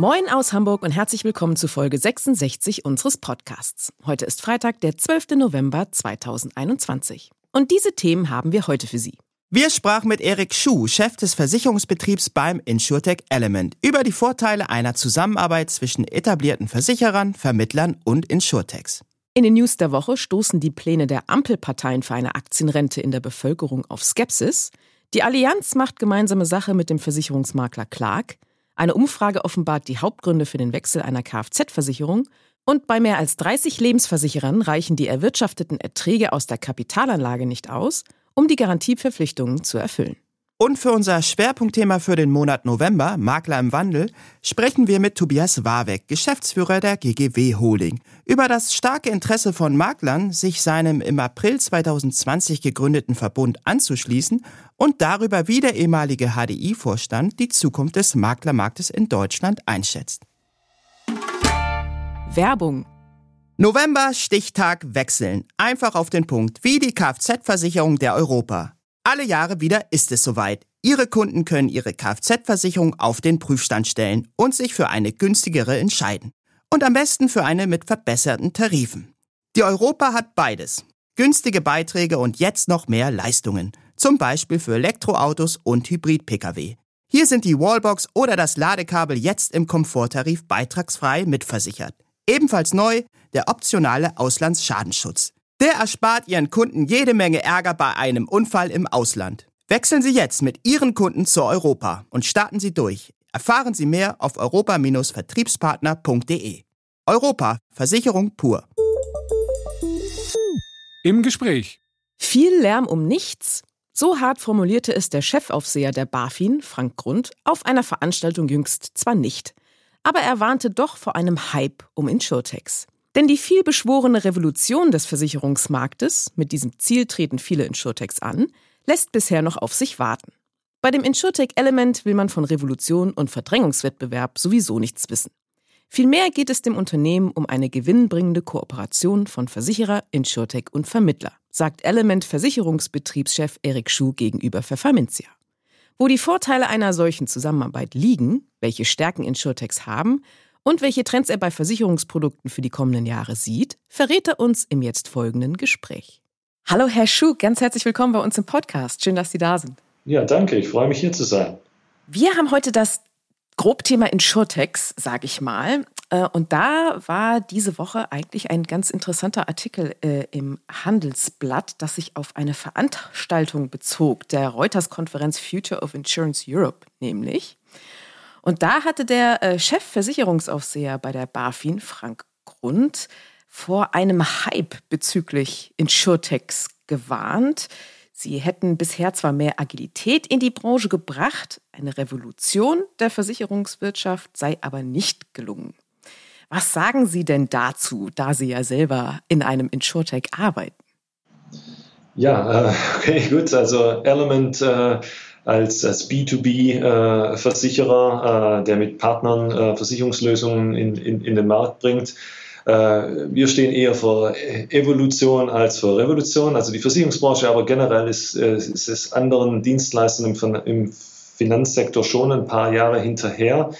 Moin aus Hamburg und herzlich willkommen zu Folge 66 unseres Podcasts. Heute ist Freitag, der 12. November 2021. Und diese Themen haben wir heute für Sie. Wir sprachen mit Erik Schuh, Chef des Versicherungsbetriebs beim InsurTech Element, über die Vorteile einer Zusammenarbeit zwischen etablierten Versicherern, Vermittlern und Insurtechs. In den News der Woche stoßen die Pläne der Ampelparteien für eine Aktienrente in der Bevölkerung auf Skepsis. Die Allianz macht gemeinsame Sache mit dem Versicherungsmakler Clark. Eine Umfrage offenbart die Hauptgründe für den Wechsel einer Kfz-Versicherung und bei mehr als 30 Lebensversicherern reichen die erwirtschafteten Erträge aus der Kapitalanlage nicht aus, um die Garantieverpflichtungen zu erfüllen. Und für unser Schwerpunktthema für den Monat November, Makler im Wandel, sprechen wir mit Tobias Warweck, Geschäftsführer der GGW Holding, über das starke Interesse von Maklern, sich seinem im April 2020 gegründeten Verbund anzuschließen und darüber, wie der ehemalige HDI-Vorstand die Zukunft des Maklermarktes in Deutschland einschätzt. Werbung November Stichtag wechseln. Einfach auf den Punkt, wie die Kfz-Versicherung der Europa. Alle Jahre wieder ist es soweit. Ihre Kunden können ihre Kfz-Versicherung auf den Prüfstand stellen und sich für eine günstigere entscheiden. Und am besten für eine mit verbesserten Tarifen. Die Europa hat beides. Günstige Beiträge und jetzt noch mehr Leistungen. Zum Beispiel für Elektroautos und Hybrid-Pkw. Hier sind die Wallbox oder das Ladekabel jetzt im Komforttarif beitragsfrei mitversichert. Ebenfalls neu der optionale Auslandsschadenschutz. Der erspart Ihren Kunden jede Menge Ärger bei einem Unfall im Ausland. Wechseln Sie jetzt mit Ihren Kunden zu Europa und starten Sie durch. Erfahren Sie mehr auf europa-vertriebspartner.de. Europa, Versicherung pur. Im Gespräch. Viel Lärm um nichts? So hart formulierte es der Chefaufseher der BaFin, Frank Grund, auf einer Veranstaltung jüngst zwar nicht. Aber er warnte doch vor einem Hype um Insurtechs. Denn die vielbeschworene Revolution des Versicherungsmarktes, mit diesem Ziel treten viele Insurtechs an, lässt bisher noch auf sich warten. Bei dem Insurtech Element will man von Revolution und Verdrängungswettbewerb sowieso nichts wissen. Vielmehr geht es dem Unternehmen um eine gewinnbringende Kooperation von Versicherer, Insurtech und Vermittler, sagt Element Versicherungsbetriebschef Erik Schuh gegenüber Pfefferminzia. Wo die Vorteile einer solchen Zusammenarbeit liegen, welche Stärken Insurtechs haben und welche Trends er bei Versicherungsprodukten für die kommenden Jahre sieht, verrät er uns im jetzt folgenden Gespräch. Hallo Herr Schuh, ganz herzlich willkommen bei uns im Podcast. Schön, dass Sie da sind. Ja, danke. Ich freue mich hier zu sein. Wir haben heute das Grobthema Insurtechs, sage ich mal. Äh, und da war diese Woche eigentlich ein ganz interessanter Artikel äh, im Handelsblatt, das sich auf eine Veranstaltung bezog, der Reuters-Konferenz Future of Insurance Europe nämlich. Und da hatte der äh, Chefversicherungsaufseher bei der BaFin, Frank Grund, vor einem Hype bezüglich Insurtechs gewarnt. Sie hätten bisher zwar mehr Agilität in die Branche gebracht, eine Revolution der Versicherungswirtschaft sei aber nicht gelungen. Was sagen Sie denn dazu, da Sie ja selber in einem Insurtech arbeiten? Ja, äh, okay, gut. Also Element äh, als, als B2B-Versicherer, äh, der mit Partnern äh, Versicherungslösungen in, in, in den Markt bringt. Äh, wir stehen eher für Evolution als für Revolution. Also die Versicherungsbranche, aber generell ist, ist es anderen Dienstleistern im, im Finanzsektor schon ein paar Jahre hinterher.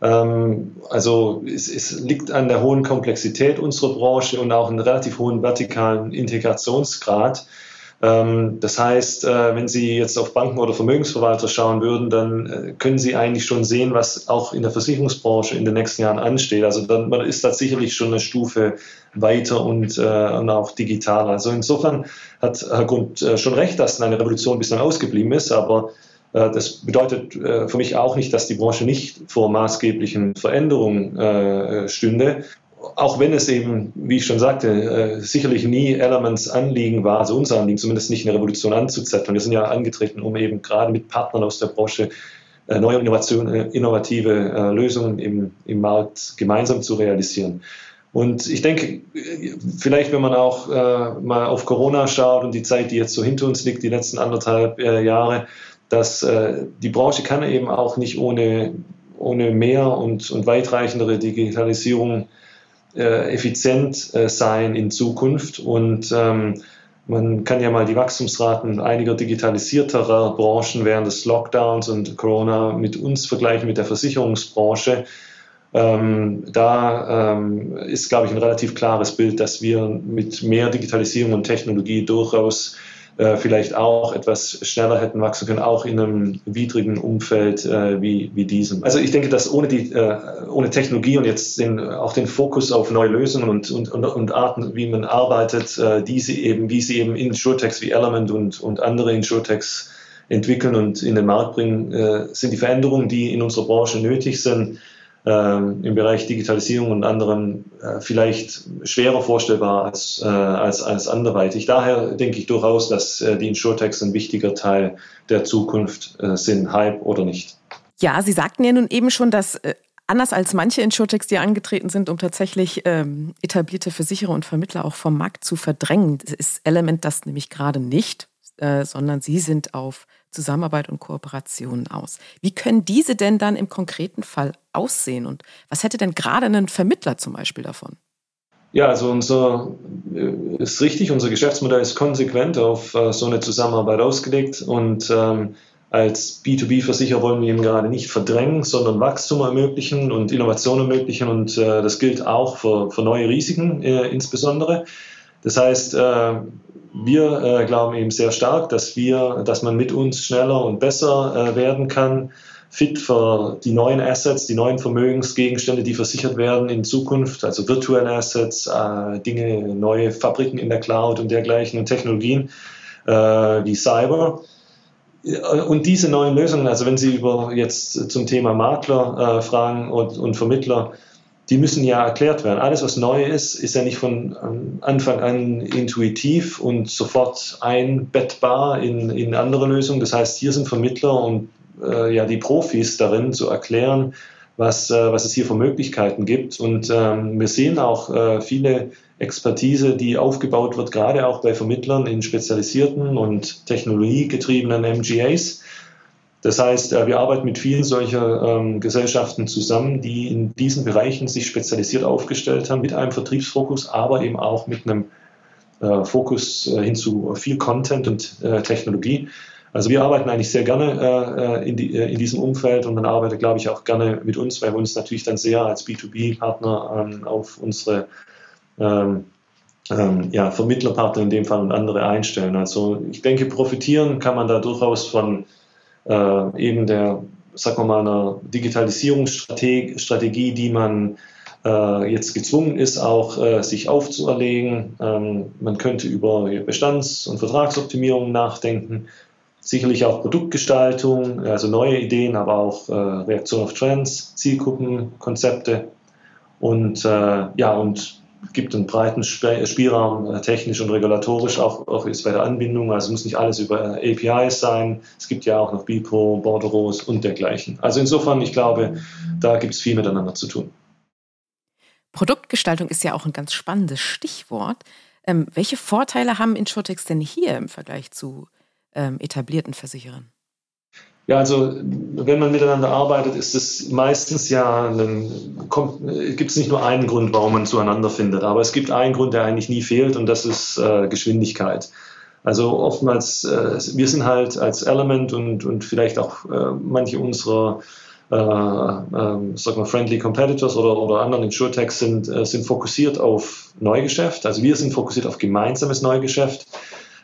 Ähm, also es, es, liegt an der hohen Komplexität unserer Branche und auch einem relativ hohen vertikalen Integrationsgrad. Ähm, das heißt, äh, wenn Sie jetzt auf Banken oder Vermögensverwalter schauen würden, dann äh, können Sie eigentlich schon sehen, was auch in der Versicherungsbranche in den nächsten Jahren ansteht. Also dann ist da sicherlich schon eine Stufe weiter und, äh, und auch digitaler. Also insofern hat Herr Grund schon recht, dass eine Revolution bislang ausgeblieben ist, aber das bedeutet für mich auch nicht, dass die Branche nicht vor maßgeblichen Veränderungen stünde auch wenn es eben, wie ich schon sagte, äh, sicherlich nie Elements Anliegen war, also unser Anliegen, zumindest nicht eine Revolution anzuzetteln. Wir sind ja angetreten, um eben gerade mit Partnern aus der Branche äh, neue äh, innovative Lösungen im, im Markt gemeinsam zu realisieren. Und ich denke, vielleicht, wenn man auch äh, mal auf Corona schaut und die Zeit, die jetzt so hinter uns liegt, die letzten anderthalb äh, Jahre, dass äh, die Branche kann eben auch nicht ohne, ohne mehr und, und weitreichendere Digitalisierung äh, effizient äh, sein in Zukunft. Und ähm, man kann ja mal die Wachstumsraten einiger digitalisierterer Branchen während des Lockdowns und Corona mit uns vergleichen, mit der Versicherungsbranche. Ähm, da ähm, ist, glaube ich, ein relativ klares Bild, dass wir mit mehr Digitalisierung und Technologie durchaus äh, vielleicht auch etwas schneller hätten wachsen können, auch in einem widrigen Umfeld äh, wie, wie diesem. Also ich denke, dass ohne, die, äh, ohne Technologie und jetzt den, auch den Fokus auf neue Lösungen und, und, und, und Arten, wie man arbeitet, äh, diese eben, wie sie eben Insurtechs wie Element und, und andere Insurtechs entwickeln und in den Markt bringen, äh, sind die Veränderungen, die in unserer Branche nötig sind, im Bereich Digitalisierung und anderen äh, vielleicht schwerer vorstellbar als, äh, als, als anderweitig. Daher denke ich durchaus, dass äh, die Insurtechs ein wichtiger Teil der Zukunft sind, Hype oder nicht. Ja, Sie sagten ja nun eben schon, dass anders als manche Insurtechs, die angetreten sind, um tatsächlich ähm, etablierte Versicherer und Vermittler auch vom Markt zu verdrängen, ist Element das nämlich gerade nicht, äh, sondern Sie sind auf Zusammenarbeit und Kooperation aus. Wie können diese denn dann im konkreten Fall aussehen? Und was hätte denn gerade ein Vermittler zum Beispiel davon? Ja, also unser äh, ist richtig, unser Geschäftsmodell ist konsequent auf äh, so eine Zusammenarbeit ausgelegt und ähm, als B2B-Versicherer wollen wir ihn gerade nicht verdrängen, sondern Wachstum ermöglichen und Innovation ermöglichen und äh, das gilt auch für, für neue Risiken äh, insbesondere. Das heißt, äh, wir äh, glauben eben sehr stark, dass wir, dass man mit uns schneller und besser äh, werden kann, fit für die neuen Assets, die neuen Vermögensgegenstände, die versichert werden in Zukunft, also virtuelle Assets, äh, Dinge, neue Fabriken in der Cloud und dergleichen und Technologien äh, wie Cyber. Und diese neuen Lösungen, also wenn Sie über jetzt zum Thema Makler äh, fragen und, und Vermittler, die müssen ja erklärt werden. Alles, was neu ist, ist ja nicht von ähm, Anfang an intuitiv und sofort einbettbar in, in andere Lösungen. Das heißt, hier sind Vermittler und äh, ja die Profis darin zu erklären, was, äh, was es hier für Möglichkeiten gibt. Und ähm, wir sehen auch äh, viele Expertise, die aufgebaut wird, gerade auch bei Vermittlern in spezialisierten und technologiegetriebenen MGAs das heißt, äh, wir arbeiten mit vielen solcher ähm, Gesellschaften zusammen, die in diesen Bereichen sich spezialisiert aufgestellt haben, mit einem Vertriebsfokus, aber eben auch mit einem äh, Fokus äh, hin zu viel Content und äh, Technologie. Also wir arbeiten eigentlich sehr gerne äh, in, die, äh, in, diesem Umfeld und man arbeitet, glaube ich, auch gerne mit uns, weil wir uns natürlich dann sehr als B2B-Partner ähm, auf unsere ähm, ähm, ja, Vermittlerpartner in dem Fall und andere einstellen. Also ich denke, profitieren kann man da durchaus von äh, eben der, sagen mal, einer Digitalisierungsstrategie, die man äh, jetzt gezwungen ist, auch äh, sich aufzuerlegen. Ähm, man könnte über Bestands- und Vertragsoptimierung nachdenken, sicherlich auch Produktgestaltung, also neue Ideen, aber auch äh, Reaktion auf Trends, Zielgruppen, Konzepte und äh, ja und gibt einen breiten Spielraum, äh, technisch und regulatorisch, auch, auch ist bei der Anbindung. Also muss nicht alles über APIs sein. Es gibt ja auch noch BIPO, Borderos und dergleichen. Also insofern, ich glaube, da gibt es viel miteinander zu tun. Produktgestaltung ist ja auch ein ganz spannendes Stichwort. Ähm, welche Vorteile haben Insurtechs denn hier im Vergleich zu ähm, etablierten Versicherern? Ja, also wenn man miteinander arbeitet, ist es meistens ja, gibt es nicht nur einen Grund, warum man zueinander findet, aber es gibt einen Grund, der eigentlich nie fehlt und das ist äh, Geschwindigkeit. Also oftmals, äh, wir sind halt als Element und, und vielleicht auch äh, manche unserer äh, äh, sag mal, Friendly Competitors oder, oder anderen Insurtechs sind, äh, sind fokussiert auf Neugeschäft. Also wir sind fokussiert auf gemeinsames Neugeschäft.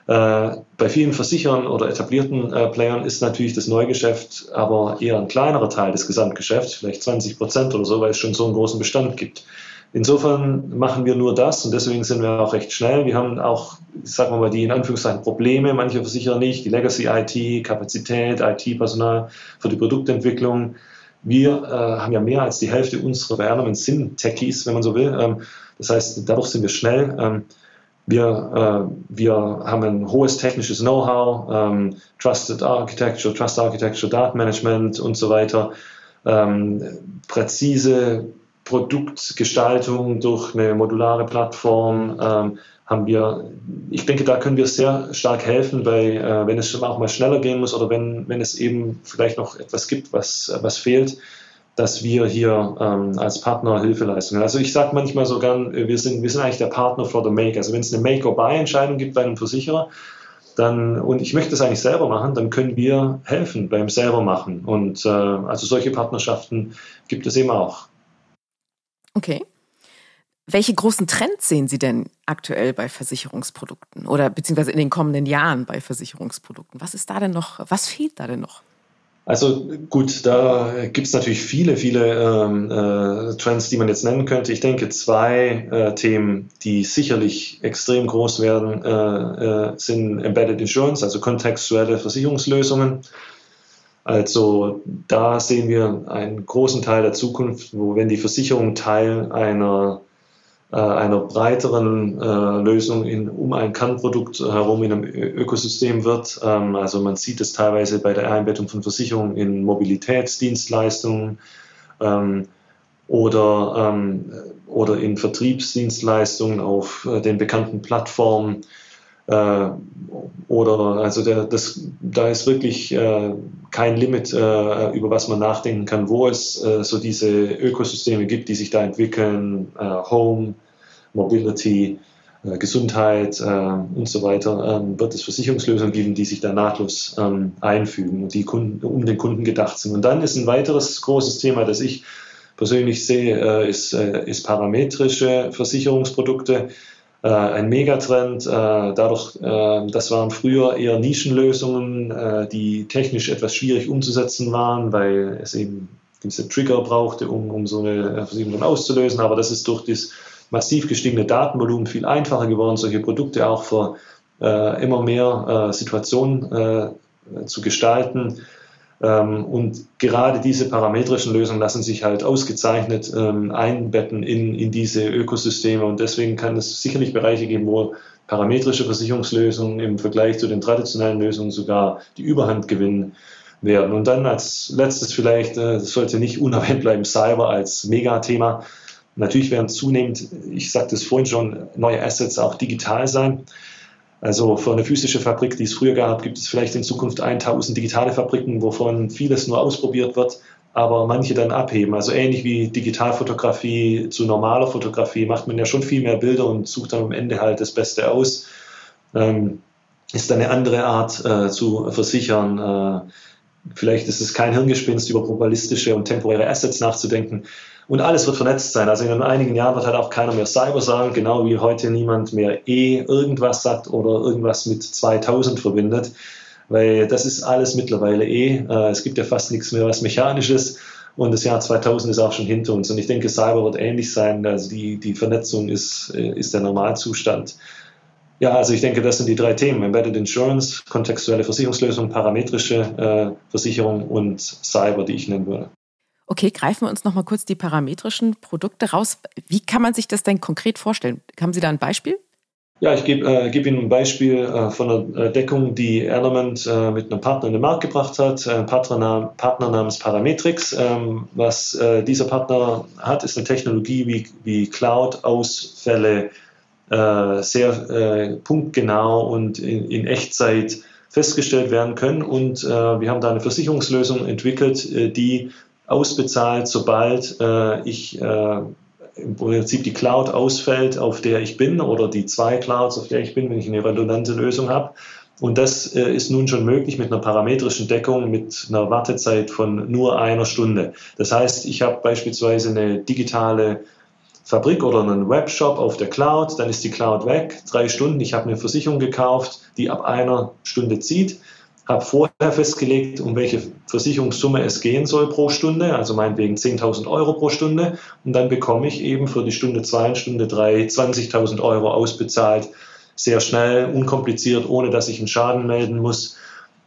Äh, bei vielen Versicherern oder etablierten äh, Playern ist natürlich das Neugeschäft aber eher ein kleinerer Teil des Gesamtgeschäfts, vielleicht 20 Prozent oder so, weil es schon so einen großen Bestand gibt. Insofern machen wir nur das und deswegen sind wir auch recht schnell. Wir haben auch, sagen wir mal, die in Anführungszeichen Probleme, manche Versicherer nicht, die Legacy IT, Kapazität, IT-Personal für die Produktentwicklung. Wir äh, haben ja mehr als die Hälfte unserer Bewerbungen sind Techies, wenn man so will. Ähm, das heißt, dadurch sind wir schnell. Ähm, wir, äh, wir haben ein hohes technisches Know-how, ähm, Trusted Architecture, Trust Architecture, Datenmanagement und so weiter, ähm, präzise Produktgestaltung durch eine modulare Plattform ähm, haben wir, ich denke, da können wir sehr stark helfen, bei, äh, wenn es auch mal schneller gehen muss oder wenn, wenn es eben vielleicht noch etwas gibt, was, was fehlt, dass wir hier ähm, als Partner Hilfe leisten. Also ich sage manchmal so gern, wir sind, wir sind eigentlich der Partner for the Make. Also wenn es eine Make-or-Buy-Entscheidung gibt bei einem Versicherer, dann, und ich möchte es eigentlich selber machen, dann können wir helfen beim selber machen. Und äh, also solche Partnerschaften gibt es eben auch. Okay. Welche großen Trends sehen Sie denn aktuell bei Versicherungsprodukten oder beziehungsweise in den kommenden Jahren bei Versicherungsprodukten? Was ist da denn noch, was fehlt da denn noch? Also gut, da gibt es natürlich viele, viele ähm, äh, Trends, die man jetzt nennen könnte. Ich denke, zwei äh, Themen, die sicherlich extrem groß werden, äh, äh sind Embedded Insurance, also kontextuelle Versicherungslösungen. Also da sehen wir einen großen Teil der Zukunft, wo wenn die Versicherung Teil einer einer breiteren äh, Lösung in, um ein Kernprodukt herum in einem Ökosystem wird. Ähm, also man sieht es teilweise bei der Einbettung von Versicherungen in Mobilitätsdienstleistungen ähm, oder, ähm, oder in Vertriebsdienstleistungen auf äh, den bekannten Plattformen. Äh, oder also der, das, da ist wirklich äh, kein Limit, äh, über was man nachdenken kann, wo es äh, so diese Ökosysteme gibt, die sich da entwickeln, äh, Home, Mobility, äh, Gesundheit und so weiter, ähm, wird es Versicherungslösungen geben, die sich da nahtlos ähm, einfügen und die Kunden, um den Kunden gedacht sind. Und dann ist ein weiteres großes Thema, das ich persönlich sehe, ist, ist parametrische Versicherungsprodukte äh, ein Megatrend. Äh, dadurch, äh, das waren früher eher Nischenlösungen, äh, die technisch etwas schwierig umzusetzen waren, weil es eben gewisse Trigger brauchte, um, um so eine Versicherung auszulösen. Aber das ist durch das massiv gestiegene Datenvolumen viel einfacher geworden, solche Produkte auch für äh, immer mehr äh, Situationen zu gestalten und gerade diese parametrischen Lösungen lassen sich halt ausgezeichnet ähm, einbetten in, in diese Ökosysteme. Und deswegen kann es sicherlich Bereiche geben, wo parametrische Versicherungslösungen im Vergleich zu den traditionellen Lösungen sogar die Überhand gewinnen werden. Und dann als letztes vielleicht, äh, das sollte nicht unerwähnt bleiben, Cyber als Megathema. Natürlich werden zunehmend, ich sagte es vorhin schon, neue Assets auch digital sein. Also für eine physische Fabrik, die es früher gab, gibt es vielleicht in Zukunft 1000 digitale Fabriken, wovon vieles nur ausprobiert wird, aber manche dann abheben. Also ähnlich wie Digitalfotografie zu normaler Fotografie macht man ja schon viel mehr Bilder und sucht dann am Ende halt das Beste aus. Ähm, ist eine andere Art äh, zu versichern. Äh, vielleicht ist es kein Hirngespinst, über probabilistische und temporäre Assets nachzudenken, und alles wird vernetzt sein. Also in einigen Jahren wird halt auch keiner mehr Cyber sagen, genau wie heute niemand mehr E irgendwas sagt oder irgendwas mit 2000 verbindet, weil das ist alles mittlerweile E. Äh, es gibt ja fast nichts mehr was Mechanisches. Und das Jahr 2000 ist auch schon hinter uns. Und ich denke, Cyber wird ähnlich sein. Also die, die Vernetzung ist, äh, ist der Normalzustand. Ja, also ich denke, das sind die drei Themen. Embedded Insurance, kontextuelle Versicherungslösung, parametrische äh, Versicherung und Cyber, die ich nennen würde. Okay, greifen wir uns noch mal kurz die parametrischen Produkte raus. Wie kann man sich das denn konkret vorstellen? Haben Sie da ein Beispiel? Ja, ich gebe äh, geb Ihnen ein Beispiel äh, von einer äh, Deckung, die Element äh, mit einem Partner in den Markt gebracht hat, ein Partner, Partner namens Parametrix. Ähm, was äh, dieser Partner hat, ist eine Technologie, wie, wie Cloud-Ausfälle äh, sehr punktgenau und in, in, Echtzeit festgestellt werden können. Und wir haben da eine Versicherungslösung entwickelt, die ausbezahlt, sobald äh, ich äh, im Prinzip die Cloud ausfällt, auf der ich bin, oder die zwei Clouds, auf der ich bin, wenn ich eine redundante Lösung habe. Und das äh, ist nun schon möglich mit einer parametrischen Deckung mit einer Wartezeit von nur einer Stunde. Das heißt, ich habe beispielsweise eine digitale Fabrik oder einen Webshop auf der Cloud, dann ist die Cloud weg, drei Stunden, ich habe eine Versicherung gekauft, die ab einer Stunde zieht habe vorher festgelegt, um welche Versicherungssumme es gehen soll pro Stunde, also meinetwegen 10.000 Euro pro Stunde. Und dann bekomme ich eben für die Stunde 2 und Stunde 3 20.000 Euro ausbezahlt, sehr schnell, unkompliziert, ohne dass ich einen Schaden melden muss.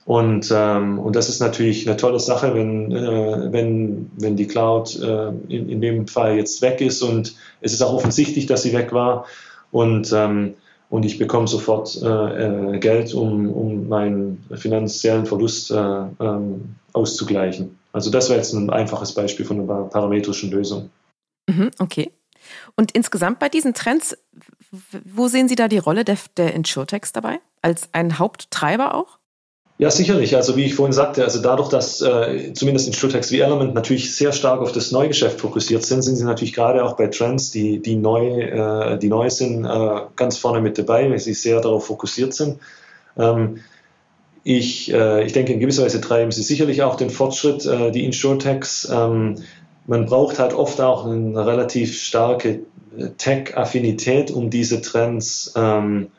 Und, ähm, und das ist natürlich eine tolle Sache, wenn, äh, wenn, wenn die Cloud äh, in, in dem Fall jetzt weg ist. Und es ist auch offensichtlich, dass sie weg war. Und ähm, und ich bekomme sofort äh, äh, Geld, um, um meinen finanziellen Verlust äh, ähm, auszugleichen. Also das wäre jetzt ein einfaches Beispiel von einer parametrischen Lösung. Mhm, okay. Und insgesamt bei diesen Trends, wo sehen Sie da die Rolle der, der Insurtechs dabei? Als ein Haupttreiber auch? Ja, sicherlich. Also wie ich vorhin sagte, also dadurch, dass äh, zumindest Insurtechs wie Element natürlich sehr stark auf das Neugeschäft fokussiert sind, sind sie natürlich gerade auch bei Trends, die, die, neu, äh, die neu sind, äh, ganz vorne mit dabei, weil sie sehr darauf fokussiert sind. Ähm, ich, äh, ich denke, in gewisser Weise treiben sie sicherlich auch den Fortschritt, äh, die Insurtechs. Ähm, man braucht halt oft auch eine relativ starke äh, Tech-Affinität, um diese Trends ähm,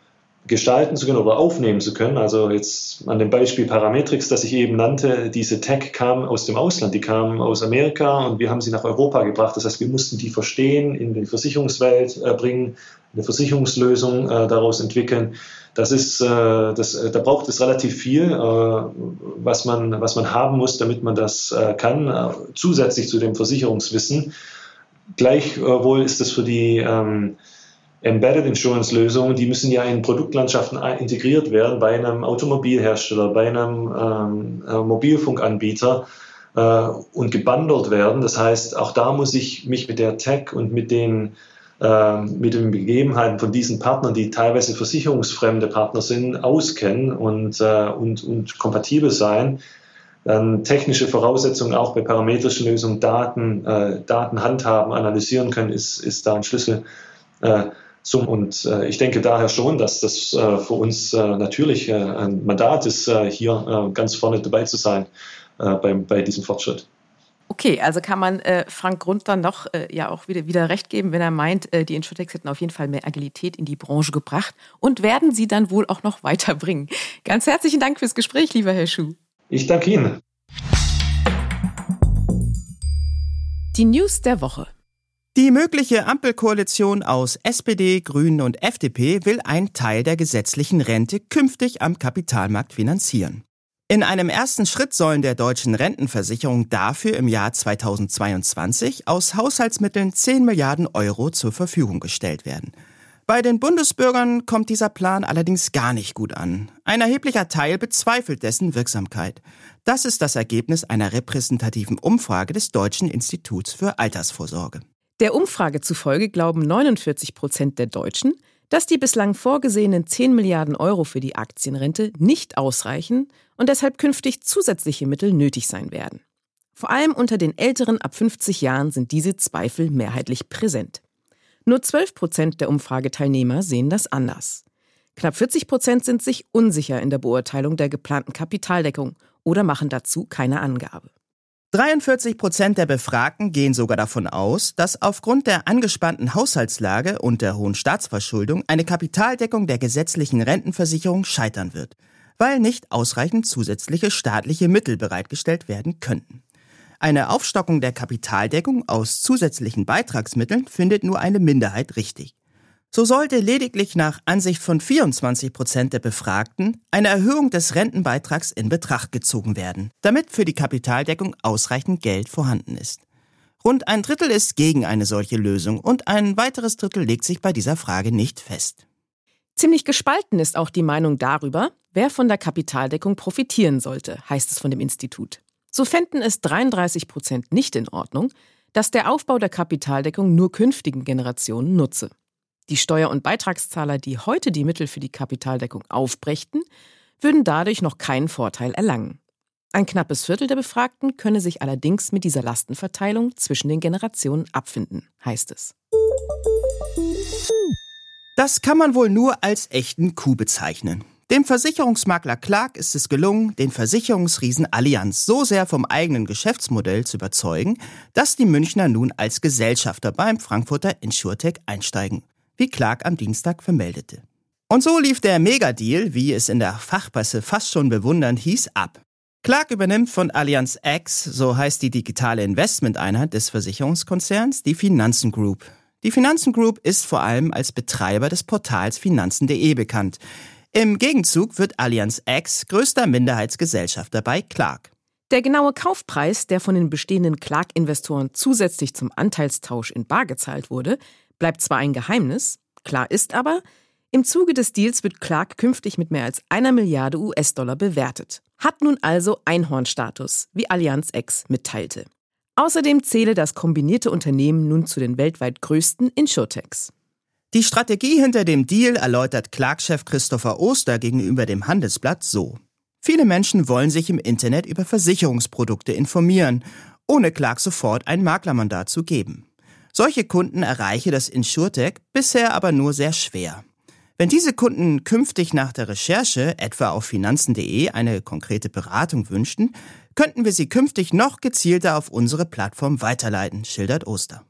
gestalten zu können oder aufnehmen zu können. Also jetzt an dem Beispiel Parametrix, das ich eben nannte, diese Tech kam aus dem Ausland, die kam aus Amerika und wir haben sie nach Europa gebracht. Das heißt, wir mussten die verstehen, in die Versicherungswelt äh, bringen, eine Versicherungslösung äh, daraus entwickeln. Das ist, äh, das, da braucht es relativ viel, was, man, was man haben muss, damit man das kann, zusätzlich zu dem Versicherungswissen. Gleichwohl ist das für die ähm, Embedded Insurance Lösungen, die müssen ja in Produktlandschaften integriert werden bei einem Automobilhersteller, bei einem ähm, äh, Mobilfunkanbieter äh, und gebundelt werden. Das heißt, auch da muss ich mich mit der Tech und mit den äh, mit den Begebenheiten von diesen Partnern, die teilweise versicherungsfremde Partner sind, auskennen und, äh, und, und kompatibel sein. Dann technische Voraussetzungen auch bei parametrischen Lösungen, Daten, äh, Daten handhaben, analysieren können, ist, ist da ein Schlüssel. Zum, und äh, ich denke daher schon, dass das äh, für uns äh, natürlich äh, ein Mandat ist, äh, hier äh, ganz vorne dabei zu sein bei, bei diesem Fortschritt. Okay, also kann man äh, Frank Grund dann noch äh, ja auch wieder, wieder recht geben, wenn er meint, äh, die Insurtechs hätten auf jeden Fall mehr Agilität in die Branche gebracht und werden sie dann wohl auch noch weiterbringen. Ganz herzlichen Dank fürs Gespräch, lieber Herr Schuh. Ich danke Ihnen. Die News der Woche. Die mögliche Ampelkoalition aus SPD, Grünen und FDP will einen Teil der gesetzlichen Rente künftig am Kapitalmarkt finanzieren. In einem ersten Schritt sollen der deutschen Rentenversicherung dafür im Jahr 2022 aus Haushaltsmitteln 10 Milliarden Euro zur Verfügung gestellt werden. Bei den Bundesbürgern kommt dieser Plan allerdings gar nicht gut an. Ein erheblicher Teil bezweifelt dessen Wirksamkeit. Das ist das Ergebnis einer repräsentativen Umfrage des Deutschen Instituts für Altersvorsorge. Der Umfrage zufolge glauben 49 Prozent der Deutschen, dass die bislang vorgesehenen 10 Milliarden Euro für die Aktienrente nicht ausreichen und deshalb künftig zusätzliche Mittel nötig sein werden. Vor allem unter den Älteren ab 50 Jahren sind diese Zweifel mehrheitlich präsent. Nur 12 Prozent der Umfrageteilnehmer sehen das anders. Knapp 40 Prozent sind sich unsicher in der Beurteilung der geplanten Kapitaldeckung oder machen dazu keine Angabe. 43 Prozent der Befragten gehen sogar davon aus, dass aufgrund der angespannten Haushaltslage und der hohen Staatsverschuldung eine Kapitaldeckung der gesetzlichen Rentenversicherung scheitern wird, weil nicht ausreichend zusätzliche staatliche Mittel bereitgestellt werden könnten. Eine Aufstockung der Kapitaldeckung aus zusätzlichen Beitragsmitteln findet nur eine Minderheit richtig. So sollte lediglich nach Ansicht von 24 Prozent der Befragten eine Erhöhung des Rentenbeitrags in Betracht gezogen werden, damit für die Kapitaldeckung ausreichend Geld vorhanden ist. Rund ein Drittel ist gegen eine solche Lösung und ein weiteres Drittel legt sich bei dieser Frage nicht fest. Ziemlich gespalten ist auch die Meinung darüber, wer von der Kapitaldeckung profitieren sollte, heißt es von dem Institut. So fänden es 33 Prozent nicht in Ordnung, dass der Aufbau der Kapitaldeckung nur künftigen Generationen nutze. Die Steuer- und Beitragszahler, die heute die Mittel für die Kapitaldeckung aufbrächten, würden dadurch noch keinen Vorteil erlangen. Ein knappes Viertel der Befragten könne sich allerdings mit dieser Lastenverteilung zwischen den Generationen abfinden, heißt es. Das kann man wohl nur als echten Coup bezeichnen. Dem Versicherungsmakler Clark ist es gelungen, den Versicherungsriesen Allianz so sehr vom eigenen Geschäftsmodell zu überzeugen, dass die Münchner nun als Gesellschafter beim Frankfurter Insurtech einsteigen wie Clark am Dienstag vermeldete. Und so lief der Megadeal, wie es in der Fachpresse fast schon bewundernd hieß, ab. Clark übernimmt von Allianz X, so heißt die digitale Investmenteinheit des Versicherungskonzerns, die Finanzen Group. Die Finanzen Group ist vor allem als Betreiber des Portals Finanzen.de bekannt. Im Gegenzug wird Allianz X größter Minderheitsgesellschafter bei Clark. Der genaue Kaufpreis, der von den bestehenden Clark-Investoren zusätzlich zum Anteilstausch in Bar gezahlt wurde, bleibt zwar ein Geheimnis, klar ist aber, im Zuge des Deals wird Clark künftig mit mehr als einer Milliarde US-Dollar bewertet. Hat nun also Einhornstatus, wie Allianz X mitteilte. Außerdem zähle das kombinierte Unternehmen nun zu den weltweit größten Insurtechs. Die Strategie hinter dem Deal erläutert Clark-Chef Christopher Oster gegenüber dem Handelsblatt so. Viele Menschen wollen sich im Internet über Versicherungsprodukte informieren, ohne Clark sofort ein Maklermandat zu geben. Solche Kunden erreiche das InsurTech bisher aber nur sehr schwer. Wenn diese Kunden künftig nach der Recherche, etwa auf finanzen.de, eine konkrete Beratung wünschten, könnten wir sie künftig noch gezielter auf unsere Plattform weiterleiten, schildert Oster.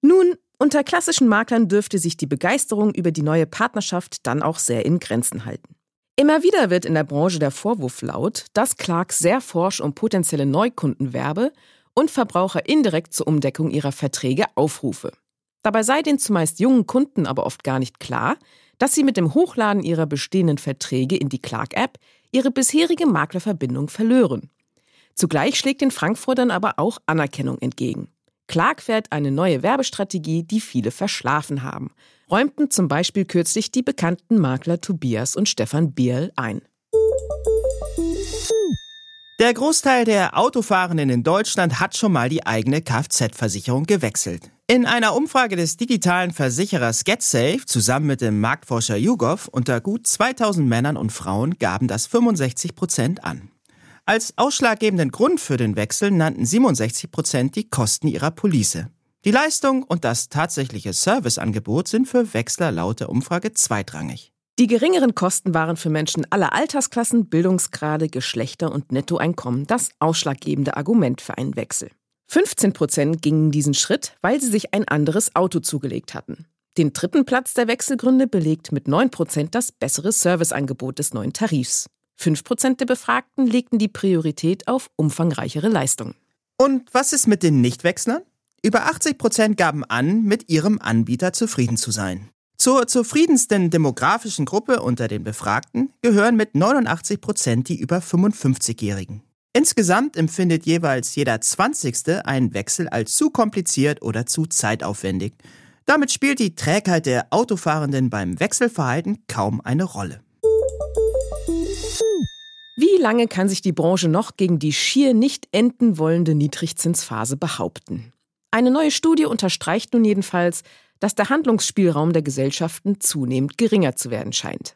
Nun, unter klassischen Maklern dürfte sich die Begeisterung über die neue Partnerschaft dann auch sehr in Grenzen halten. Immer wieder wird in der Branche der Vorwurf laut, dass Clark sehr forsch um potenzielle Neukunden werbe und Verbraucher indirekt zur Umdeckung ihrer Verträge aufrufe. Dabei sei den zumeist jungen Kunden aber oft gar nicht klar, dass sie mit dem Hochladen ihrer bestehenden Verträge in die Clark-App ihre bisherige Maklerverbindung verlören. Zugleich schlägt den Frankfurtern aber auch Anerkennung entgegen. Clark fährt eine neue Werbestrategie, die viele verschlafen haben, räumten zum Beispiel kürzlich die bekannten Makler Tobias und Stefan Bierl ein. Der Großteil der Autofahrenden in Deutschland hat schon mal die eigene Kfz-Versicherung gewechselt. In einer Umfrage des digitalen Versicherers GetSafe zusammen mit dem Marktforscher YouGov unter gut 2000 Männern und Frauen gaben das 65 Prozent an. Als ausschlaggebenden Grund für den Wechsel nannten 67 Prozent die Kosten ihrer Police. Die Leistung und das tatsächliche Serviceangebot sind für Wechsler laut der Umfrage zweitrangig. Die geringeren Kosten waren für Menschen aller Altersklassen, Bildungsgrade, Geschlechter und Nettoeinkommen das ausschlaggebende Argument für einen Wechsel. 15 Prozent gingen diesen Schritt, weil sie sich ein anderes Auto zugelegt hatten. Den dritten Platz der Wechselgründe belegt mit 9 Prozent das bessere Serviceangebot des neuen Tarifs. 5 Prozent der Befragten legten die Priorität auf umfangreichere Leistungen. Und was ist mit den Nichtwechslern? Über 80 Prozent gaben an, mit ihrem Anbieter zufrieden zu sein. Zur zufriedensten demografischen Gruppe unter den Befragten gehören mit 89 Prozent die über 55-Jährigen. Insgesamt empfindet jeweils jeder 20. einen Wechsel als zu kompliziert oder zu zeitaufwendig. Damit spielt die Trägheit der Autofahrenden beim Wechselverhalten kaum eine Rolle. Wie lange kann sich die Branche noch gegen die schier nicht enden wollende Niedrigzinsphase behaupten? Eine neue Studie unterstreicht nun jedenfalls, dass der Handlungsspielraum der Gesellschaften zunehmend geringer zu werden scheint.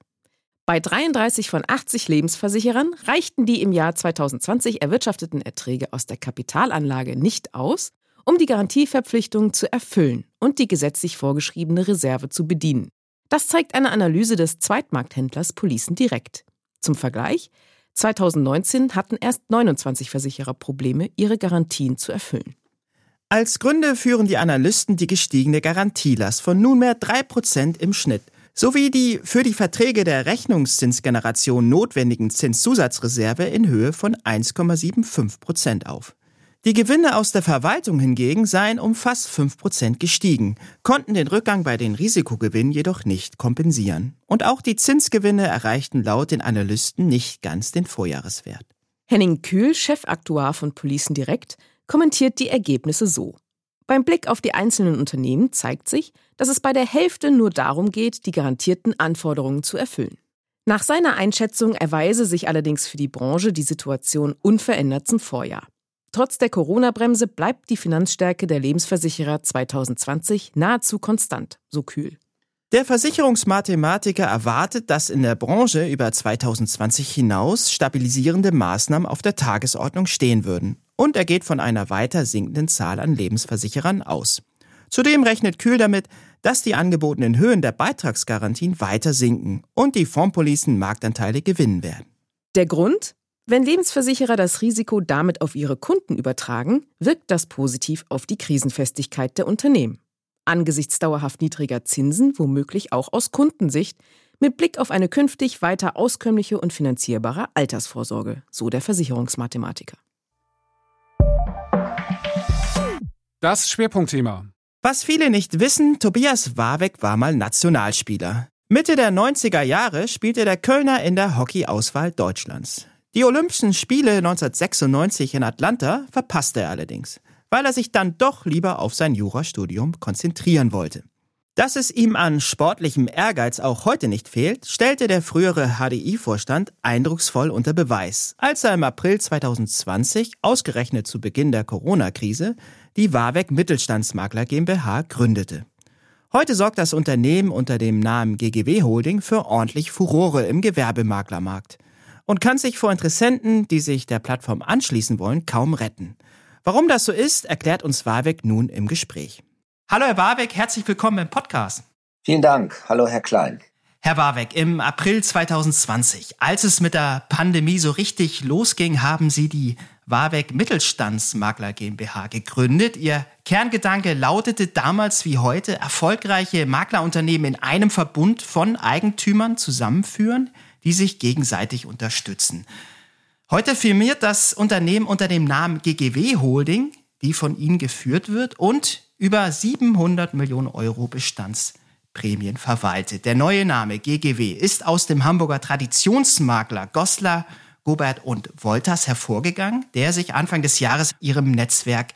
Bei 33 von 80 Lebensversicherern reichten die im Jahr 2020 erwirtschafteten Erträge aus der Kapitalanlage nicht aus, um die Garantieverpflichtungen zu erfüllen und die gesetzlich vorgeschriebene Reserve zu bedienen. Das zeigt eine Analyse des Zweitmarkthändlers Policen Direkt. Zum Vergleich, 2019 hatten erst 29 Versicherer Probleme, ihre Garantien zu erfüllen. Als Gründe führen die Analysten die gestiegene Garantielast von nunmehr 3% im Schnitt sowie die für die Verträge der Rechnungszinsgeneration notwendigen Zinszusatzreserve in Höhe von 1,75% auf. Die Gewinne aus der Verwaltung hingegen seien um fast 5% gestiegen, konnten den Rückgang bei den Risikogewinnen jedoch nicht kompensieren. Und auch die Zinsgewinne erreichten laut den Analysten nicht ganz den Vorjahreswert. Henning Kühl, Chefaktuar von Policen Direkt, kommentiert die Ergebnisse so. Beim Blick auf die einzelnen Unternehmen zeigt sich, dass es bei der Hälfte nur darum geht, die garantierten Anforderungen zu erfüllen. Nach seiner Einschätzung erweise sich allerdings für die Branche die Situation unverändert zum Vorjahr. Trotz der Corona-Bremse bleibt die Finanzstärke der Lebensversicherer 2020 nahezu konstant, so kühl. Der Versicherungsmathematiker erwartet, dass in der Branche über 2020 hinaus stabilisierende Maßnahmen auf der Tagesordnung stehen würden. Und er geht von einer weiter sinkenden Zahl an Lebensversicherern aus. Zudem rechnet Kühl damit, dass die angebotenen Höhen der Beitragsgarantien weiter sinken und die Fondspolicen Marktanteile gewinnen werden. Der Grund? Wenn Lebensversicherer das Risiko damit auf ihre Kunden übertragen, wirkt das positiv auf die Krisenfestigkeit der Unternehmen angesichts dauerhaft niedriger Zinsen womöglich auch aus Kundensicht, mit Blick auf eine künftig weiter auskömmliche und finanzierbare Altersvorsorge, so der Versicherungsmathematiker. Das Schwerpunktthema. Was viele nicht wissen, Tobias Warbeck war mal Nationalspieler. Mitte der 90er Jahre spielte der Kölner in der Hockeyauswahl Deutschlands. Die Olympischen Spiele 1996 in Atlanta verpasste er allerdings weil er sich dann doch lieber auf sein Jurastudium konzentrieren wollte. Dass es ihm an sportlichem Ehrgeiz auch heute nicht fehlt, stellte der frühere HDI-Vorstand eindrucksvoll unter Beweis, als er im April 2020, ausgerechnet zu Beginn der Corona-Krise, die Warbeck Mittelstandsmakler GmbH gründete. Heute sorgt das Unternehmen unter dem Namen GGW Holding für ordentlich Furore im Gewerbemaklermarkt und kann sich vor Interessenten, die sich der Plattform anschließen wollen, kaum retten. Warum das so ist, erklärt uns Warbeck nun im Gespräch. Hallo Herr Warbeck, herzlich willkommen im Podcast. Vielen Dank. Hallo Herr Klein. Herr Warbeck, im April 2020, als es mit der Pandemie so richtig losging, haben Sie die Warbeck Mittelstandsmakler GmbH gegründet. Ihr Kerngedanke lautete damals wie heute, erfolgreiche Maklerunternehmen in einem Verbund von Eigentümern zusammenführen, die sich gegenseitig unterstützen. Heute firmiert das Unternehmen unter dem Namen GGW Holding, die von Ihnen geführt wird und über 700 Millionen Euro Bestandsprämien verwaltet. Der neue Name GGW ist aus dem Hamburger Traditionsmakler Goslar, Gobert und Wolters hervorgegangen, der sich Anfang des Jahres ihrem Netzwerk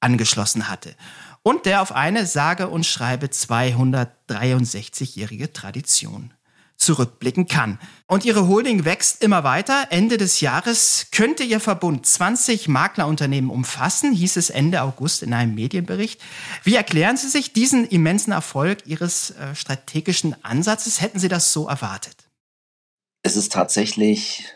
angeschlossen hatte und der auf eine sage und schreibe 263-jährige Tradition zurückblicken kann. Und ihre Holding wächst immer weiter. Ende des Jahres könnte ihr Verbund 20 Maklerunternehmen umfassen, hieß es Ende August in einem Medienbericht. Wie erklären Sie sich diesen immensen Erfolg Ihres äh, strategischen Ansatzes? Hätten Sie das so erwartet? Es ist tatsächlich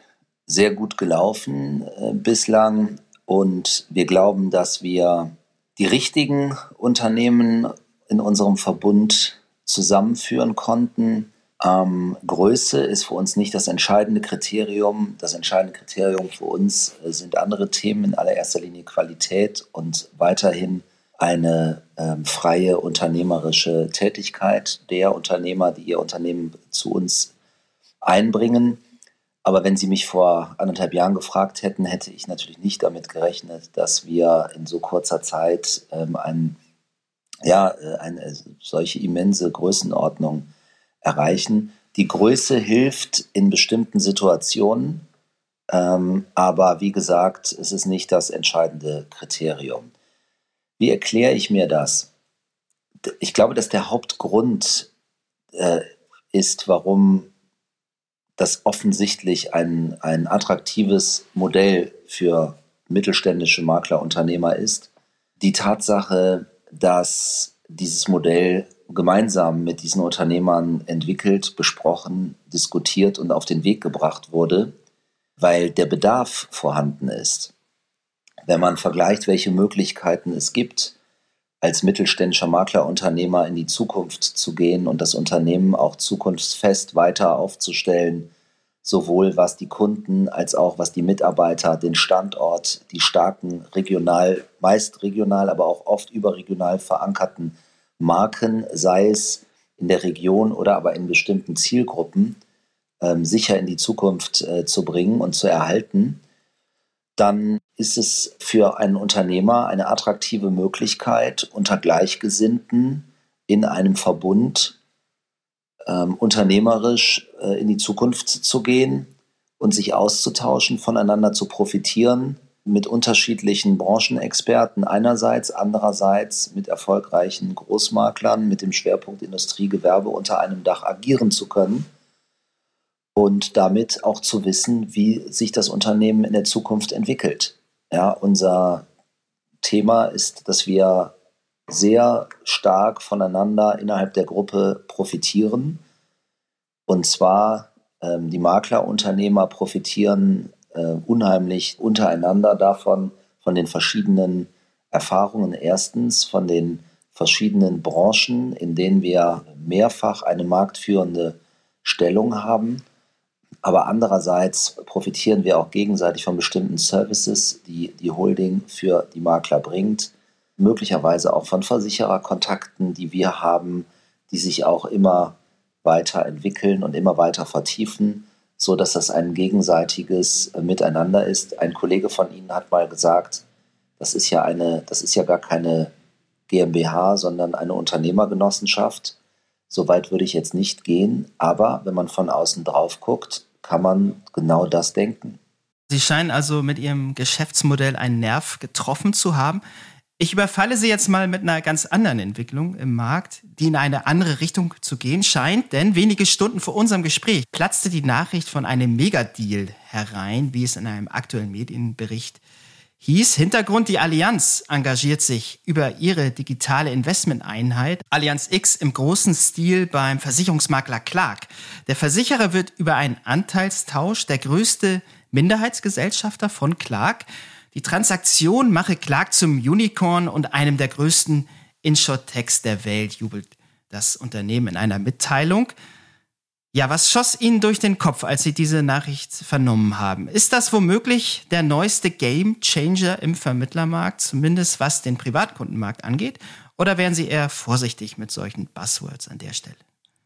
sehr gut gelaufen äh, bislang und wir glauben, dass wir die richtigen Unternehmen in unserem Verbund zusammenführen konnten ähm, Größe ist für uns nicht das entscheidende Kriterium. Das entscheidende Kriterium für uns äh, sind andere Themen, in allererster Linie Qualität und weiterhin eine ähm, freie unternehmerische Tätigkeit der Unternehmer, die ihr Unternehmen zu uns einbringen. Aber wenn Sie mich vor anderthalb Jahren gefragt hätten, hätte ich natürlich nicht damit gerechnet, dass wir in so kurzer Zeit ähm, ein, ja, äh, eine solche immense Größenordnung erreichen. Die Größe hilft in bestimmten Situationen, ähm, aber wie gesagt, es ist nicht das entscheidende Kriterium. Wie erkläre ich mir das? Ich glaube, dass der Hauptgrund äh, ist, warum das offensichtlich ein, ein attraktives Modell für mittelständische Maklerunternehmer ist. Die Tatsache, dass dieses Modell gemeinsam mit diesen Unternehmern entwickelt, besprochen, diskutiert und auf den Weg gebracht wurde, weil der Bedarf vorhanden ist. Wenn man vergleicht, welche Möglichkeiten es gibt, als mittelständischer Maklerunternehmer in die Zukunft zu gehen und das Unternehmen auch zukunftsfest weiter aufzustellen, sowohl was die Kunden als auch was die Mitarbeiter, den Standort, die starken regional, meist regional, aber auch oft überregional verankerten Marken, sei es in der Region oder aber in bestimmten Zielgruppen, ähm, sicher in die Zukunft äh, zu bringen und zu erhalten, dann ist es für einen Unternehmer eine attraktive Möglichkeit, unter Gleichgesinnten in einem Verbund ähm, unternehmerisch äh, in die Zukunft zu gehen und sich auszutauschen, voneinander zu profitieren, mit unterschiedlichen Branchenexperten einerseits, andererseits mit erfolgreichen Großmaklern mit dem Schwerpunkt Industriegewerbe unter einem Dach agieren zu können und damit auch zu wissen, wie sich das Unternehmen in der Zukunft entwickelt. Ja, unser Thema ist, dass wir sehr stark voneinander innerhalb der Gruppe profitieren. Und zwar ähm, die Maklerunternehmer profitieren äh, unheimlich untereinander davon, von den verschiedenen Erfahrungen. Erstens von den verschiedenen Branchen, in denen wir mehrfach eine marktführende Stellung haben. Aber andererseits profitieren wir auch gegenseitig von bestimmten Services, die die Holding für die Makler bringt. Möglicherweise auch von Versichererkontakten, die wir haben, die sich auch immer weiter entwickeln und immer weiter vertiefen so dass das ein gegenseitiges Miteinander ist. Ein Kollege von Ihnen hat mal gesagt, das ist ja eine, das ist ja gar keine GmbH, sondern eine Unternehmergenossenschaft. So weit würde ich jetzt nicht gehen, aber wenn man von außen drauf guckt, kann man genau das denken. Sie scheinen also mit Ihrem Geschäftsmodell einen Nerv getroffen zu haben. Ich überfalle Sie jetzt mal mit einer ganz anderen Entwicklung im Markt, die in eine andere Richtung zu gehen scheint, denn wenige Stunden vor unserem Gespräch platzte die Nachricht von einem Megadeal herein, wie es in einem aktuellen Medienbericht hieß. Hintergrund, die Allianz engagiert sich über ihre digitale Investmenteinheit Allianz X im großen Stil beim Versicherungsmakler Clark. Der Versicherer wird über einen Anteilstausch der größte Minderheitsgesellschafter von Clark die Transaktion mache Clark zum Unicorn und einem der größten Insurtechs der Welt, jubelt das Unternehmen in einer Mitteilung. Ja, was schoss Ihnen durch den Kopf, als Sie diese Nachricht vernommen haben? Ist das womöglich der neueste Game Changer im Vermittlermarkt, zumindest was den Privatkundenmarkt angeht? Oder wären Sie eher vorsichtig mit solchen Buzzwords an der Stelle?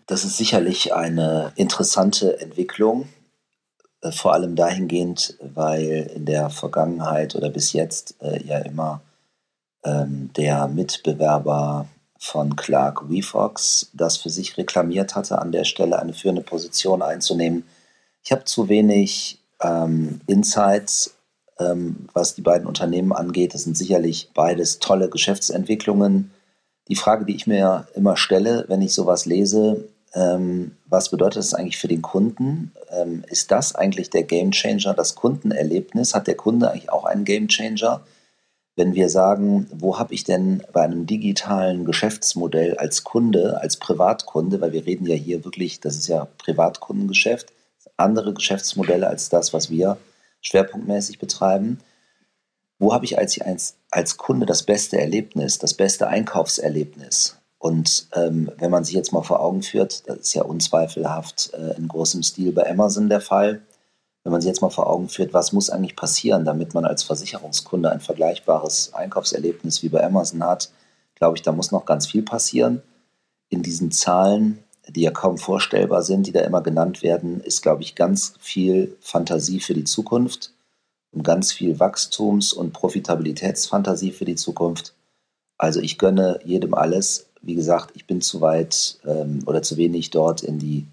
Das ist sicherlich eine interessante Entwicklung. Äh, vor allem dahingehend, weil in der Vergangenheit oder bis jetzt äh, ja immer ähm, der Mitbewerber von Clark WeFox das für sich reklamiert hatte, an der Stelle eine führende Position einzunehmen. Ich habe zu wenig ähm, Insights, ähm, was die beiden Unternehmen angeht. Das sind sicherlich beides tolle Geschäftsentwicklungen. Die Frage, die ich mir immer stelle, wenn ich sowas lese, ähm, was bedeutet das eigentlich für den Kunden? Ähm, ist das eigentlich der Gamechanger, das Kundenerlebnis? Hat der Kunde eigentlich auch einen Gamechanger? Wenn wir sagen, wo habe ich denn bei einem digitalen Geschäftsmodell als Kunde, als Privatkunde, weil wir reden ja hier wirklich, das ist ja Privatkundengeschäft, andere Geschäftsmodelle als das, was wir schwerpunktmäßig betreiben. Wo habe ich als, als, als Kunde das beste Erlebnis, das beste Einkaufserlebnis? Und ähm, wenn man sich jetzt mal vor Augen führt, das ist ja unzweifelhaft äh, in großem Stil bei Amazon der Fall, wenn man sich jetzt mal vor Augen führt, was muss eigentlich passieren, damit man als Versicherungskunde ein vergleichbares Einkaufserlebnis wie bei Amazon hat, glaube ich, da muss noch ganz viel passieren. In diesen Zahlen, die ja kaum vorstellbar sind, die da immer genannt werden, ist, glaube ich, ganz viel Fantasie für die Zukunft und ganz viel Wachstums- und Profitabilitätsfantasie für die Zukunft. Also ich gönne jedem alles, wie gesagt, ich bin zu weit ähm, oder zu wenig dort in die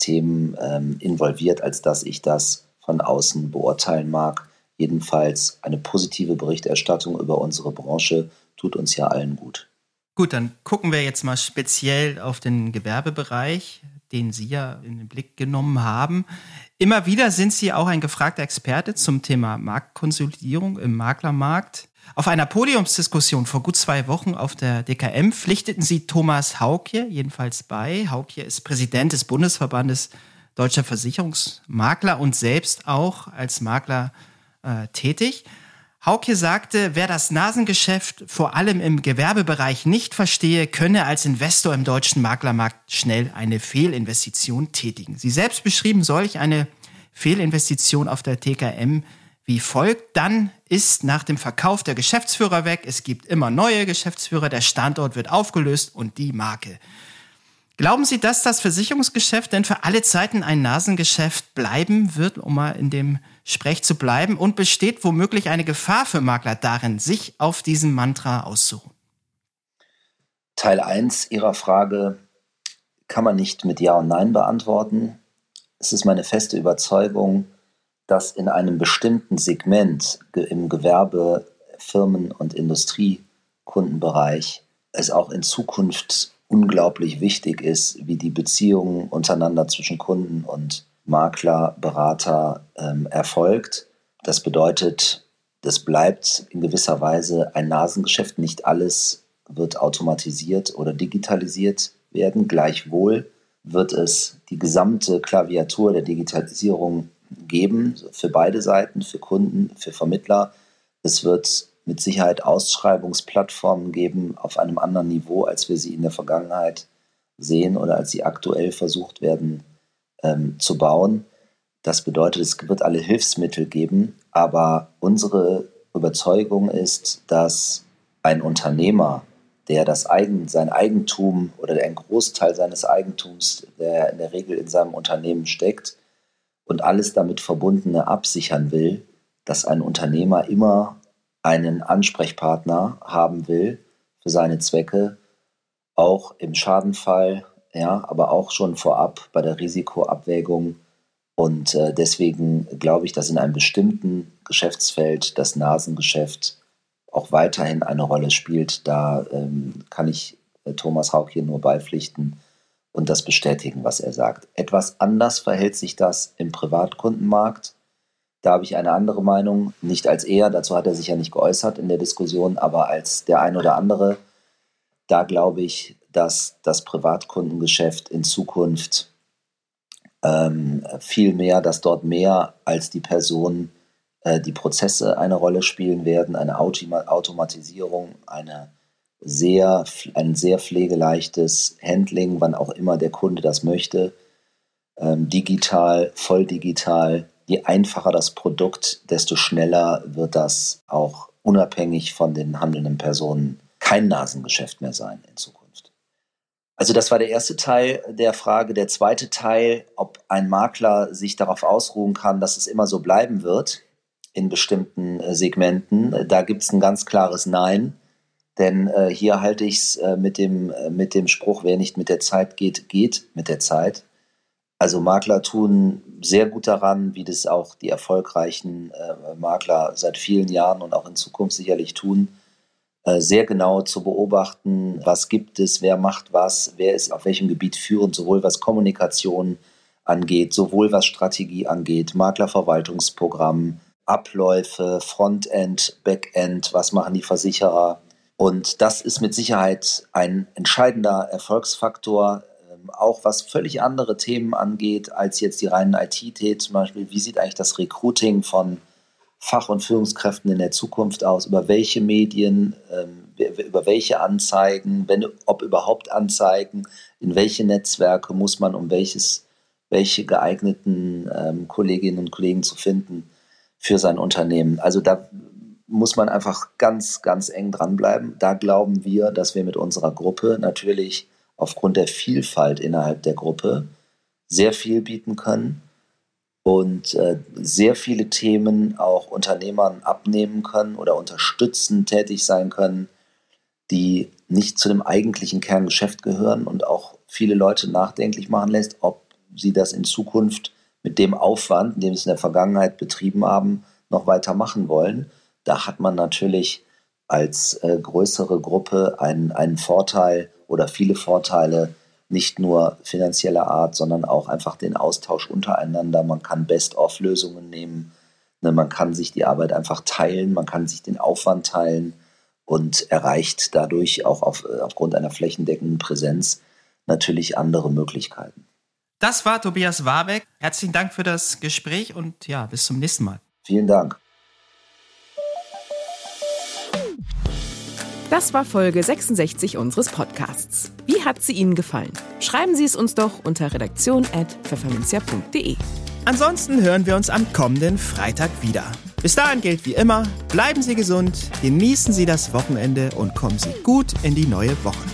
Themen ähm, involviert, als dass ich das von außen beurteilen mag. Jedenfalls eine positive Berichterstattung über unsere Branche tut uns ja allen gut. Gut, dann gucken wir jetzt mal speziell auf den Gewerbebereich, den Sie ja in den Blick genommen haben. Immer wieder sind Sie auch ein gefragter Experte zum Thema Marktkonsolidierung im Maklermarkt. Auf einer Podiumsdiskussion vor gut zwei Wochen auf der DKM pflichteten sie Thomas Haukje jedenfalls bei. Haukje ist Präsident des Bundesverbandes Deutscher Versicherungsmakler und selbst auch als Makler äh, tätig. Haukje sagte, wer das Nasengeschäft vor allem im Gewerbebereich nicht verstehe, könne als Investor im deutschen Maklermarkt schnell eine Fehlinvestition tätigen. Sie selbst beschrieben solch eine Fehlinvestition auf der TKM wie folgt. Dann ist nach dem Verkauf der Geschäftsführer weg. Es gibt immer neue Geschäftsführer. Der Standort wird aufgelöst und die Marke. Glauben Sie, dass das Versicherungsgeschäft denn für alle Zeiten ein Nasengeschäft bleiben wird, um mal in dem Sprech zu bleiben? Und besteht womöglich eine Gefahr für Makler darin, sich auf diesem Mantra auszuruhen? Teil 1 Ihrer Frage kann man nicht mit Ja und Nein beantworten. Es ist meine feste Überzeugung, dass in einem bestimmten Segment im Gewerbe, Firmen- und Industriekundenbereich es auch in Zukunft unglaublich wichtig ist, wie die Beziehungen untereinander zwischen Kunden und Makler, Berater ähm, erfolgt. Das bedeutet, das bleibt in gewisser Weise ein Nasengeschäft. Nicht alles wird automatisiert oder digitalisiert werden. Gleichwohl wird es die gesamte Klaviatur der Digitalisierung geben für beide Seiten, für Kunden, für Vermittler. Es wird mit Sicherheit Ausschreibungsplattformen geben auf einem anderen Niveau, als wir sie in der Vergangenheit sehen oder als sie aktuell versucht werden ähm, zu bauen. Das bedeutet, es wird alle Hilfsmittel geben, aber unsere Überzeugung ist, dass ein Unternehmer, der das Eigen, sein Eigentum oder der einen Großteil seines Eigentums, der in der Regel in seinem Unternehmen steckt, und alles damit Verbundene absichern will, dass ein Unternehmer immer einen Ansprechpartner haben will für seine Zwecke, auch im Schadenfall, ja, aber auch schon vorab bei der Risikoabwägung. Und äh, deswegen glaube ich, dass in einem bestimmten Geschäftsfeld das Nasengeschäft auch weiterhin eine Rolle spielt. Da ähm, kann ich äh, Thomas Haug hier nur beipflichten und das bestätigen, was er sagt. Etwas anders verhält sich das im Privatkundenmarkt. Da habe ich eine andere Meinung, nicht als er, dazu hat er sich ja nicht geäußert in der Diskussion, aber als der ein oder andere. Da glaube ich, dass das Privatkundengeschäft in Zukunft ähm, viel mehr, dass dort mehr als die Person äh, die Prozesse eine Rolle spielen werden, eine Automatisierung, eine sehr, ein sehr pflegeleichtes Handling, wann auch immer der Kunde das möchte, ähm, digital, voll digital. Je einfacher das Produkt, desto schneller wird das auch unabhängig von den handelnden Personen kein Nasengeschäft mehr sein in Zukunft. Also das war der erste Teil der Frage. Der zweite Teil, ob ein Makler sich darauf ausruhen kann, dass es immer so bleiben wird in bestimmten äh, Segmenten. Da gibt es ein ganz klares Nein. Denn äh, hier halte ich es äh, mit, dem, äh, mit dem Spruch, wer nicht mit der Zeit geht, geht mit der Zeit. Also Makler tun sehr gut daran, wie das auch die erfolgreichen äh, Makler seit vielen Jahren und auch in Zukunft sicherlich tun, äh, sehr genau zu beobachten, was gibt es, wer macht was, wer ist auf welchem Gebiet führend, sowohl was Kommunikation angeht, sowohl was Strategie angeht, Maklerverwaltungsprogramm, Abläufe, Frontend, Backend, was machen die Versicherer, und das ist mit Sicherheit ein entscheidender Erfolgsfaktor, ähm, auch was völlig andere Themen angeht als jetzt die reinen IT-Themen. Zum Beispiel, wie sieht eigentlich das Recruiting von Fach- und Führungskräften in der Zukunft aus? Über welche Medien, ähm, über welche Anzeigen, wenn, ob überhaupt Anzeigen, in welche Netzwerke muss man, um welches, welche geeigneten ähm, Kolleginnen und Kollegen zu finden für sein Unternehmen? Also da muss man einfach ganz, ganz eng dranbleiben. Da glauben wir, dass wir mit unserer Gruppe natürlich aufgrund der Vielfalt innerhalb der Gruppe sehr viel bieten können und äh, sehr viele Themen auch Unternehmern abnehmen können oder unterstützend tätig sein können, die nicht zu dem eigentlichen Kerngeschäft gehören und auch viele Leute nachdenklich machen lässt, ob sie das in Zukunft mit dem Aufwand, den sie in der Vergangenheit betrieben haben, noch weiter machen wollen da hat man natürlich als äh, größere Gruppe einen, einen Vorteil oder viele Vorteile, nicht nur finanzieller Art, sondern auch einfach den Austausch untereinander. Man kann Best-of-Lösungen nehmen. Ne, man kann sich die Arbeit einfach teilen, man kann sich den Aufwand teilen und erreicht dadurch auch auf, äh, aufgrund einer flächendeckenden Präsenz natürlich andere Möglichkeiten. Das war Tobias Warbeck. Herzlichen Dank für das Gespräch und ja, bis zum nächsten Mal. Vielen Dank. Das war Folge 66 unseres Podcasts. Wie hat sie Ihnen gefallen? Schreiben Sie es uns doch unter redaktion.pfefferminzia.de. Ansonsten hören wir uns am kommenden Freitag wieder. Bis dahin gilt wie immer, bleiben Sie gesund, genießen Sie das Wochenende und kommen Sie gut in die neue Woche.